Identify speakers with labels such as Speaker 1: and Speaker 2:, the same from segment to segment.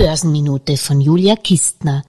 Speaker 1: Börsenminute von Julia Kistner.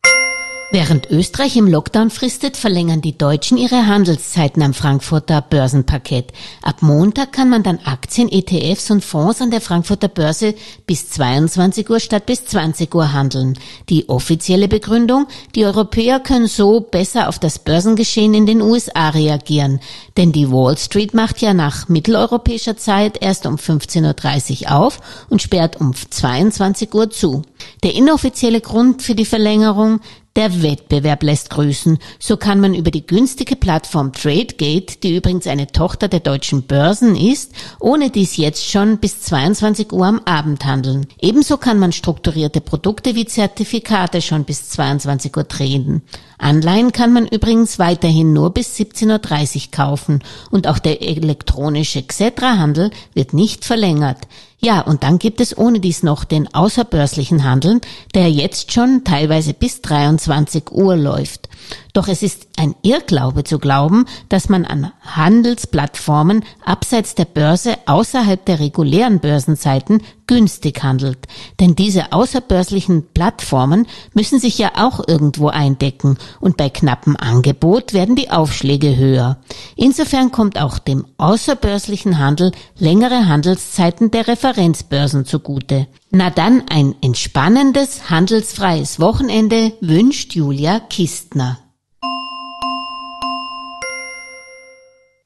Speaker 1: Während Österreich im Lockdown fristet, verlängern die Deutschen ihre Handelszeiten am Frankfurter Börsenparkett. Ab Montag kann man dann Aktien, ETFs und Fonds an der Frankfurter Börse bis 22 Uhr statt bis 20 Uhr handeln. Die offizielle Begründung, die Europäer können so besser auf das Börsengeschehen in den USA reagieren. Denn die Wall Street macht ja nach mitteleuropäischer Zeit erst um 15.30 Uhr auf und sperrt um 22 Uhr zu. Der inoffizielle Grund für die Verlängerung, der Wettbewerb lässt grüßen. So kann man über die günstige Plattform TradeGate, die übrigens eine Tochter der deutschen Börsen ist, ohne dies jetzt schon bis 22 Uhr am Abend handeln. Ebenso kann man strukturierte Produkte wie Zertifikate schon bis 22 Uhr traden. Anleihen kann man übrigens weiterhin nur bis 17.30 Uhr kaufen und auch der elektronische Xetra-Handel wird nicht verlängert. Ja, und dann gibt es ohne dies noch den außerbörslichen Handeln, der jetzt schon teilweise bis 23 Uhr läuft. Doch es ist ein Irrglaube zu glauben, dass man an Handelsplattformen abseits der Börse außerhalb der regulären Börsenzeiten günstig handelt. Denn diese außerbörslichen Plattformen müssen sich ja auch irgendwo eindecken und bei knappem Angebot werden die Aufschläge höher. Insofern kommt auch dem außerbörslichen Handel längere Handelszeiten der Referenzbörsen zugute. Na dann ein entspannendes, handelsfreies Wochenende wünscht Julia Kistner.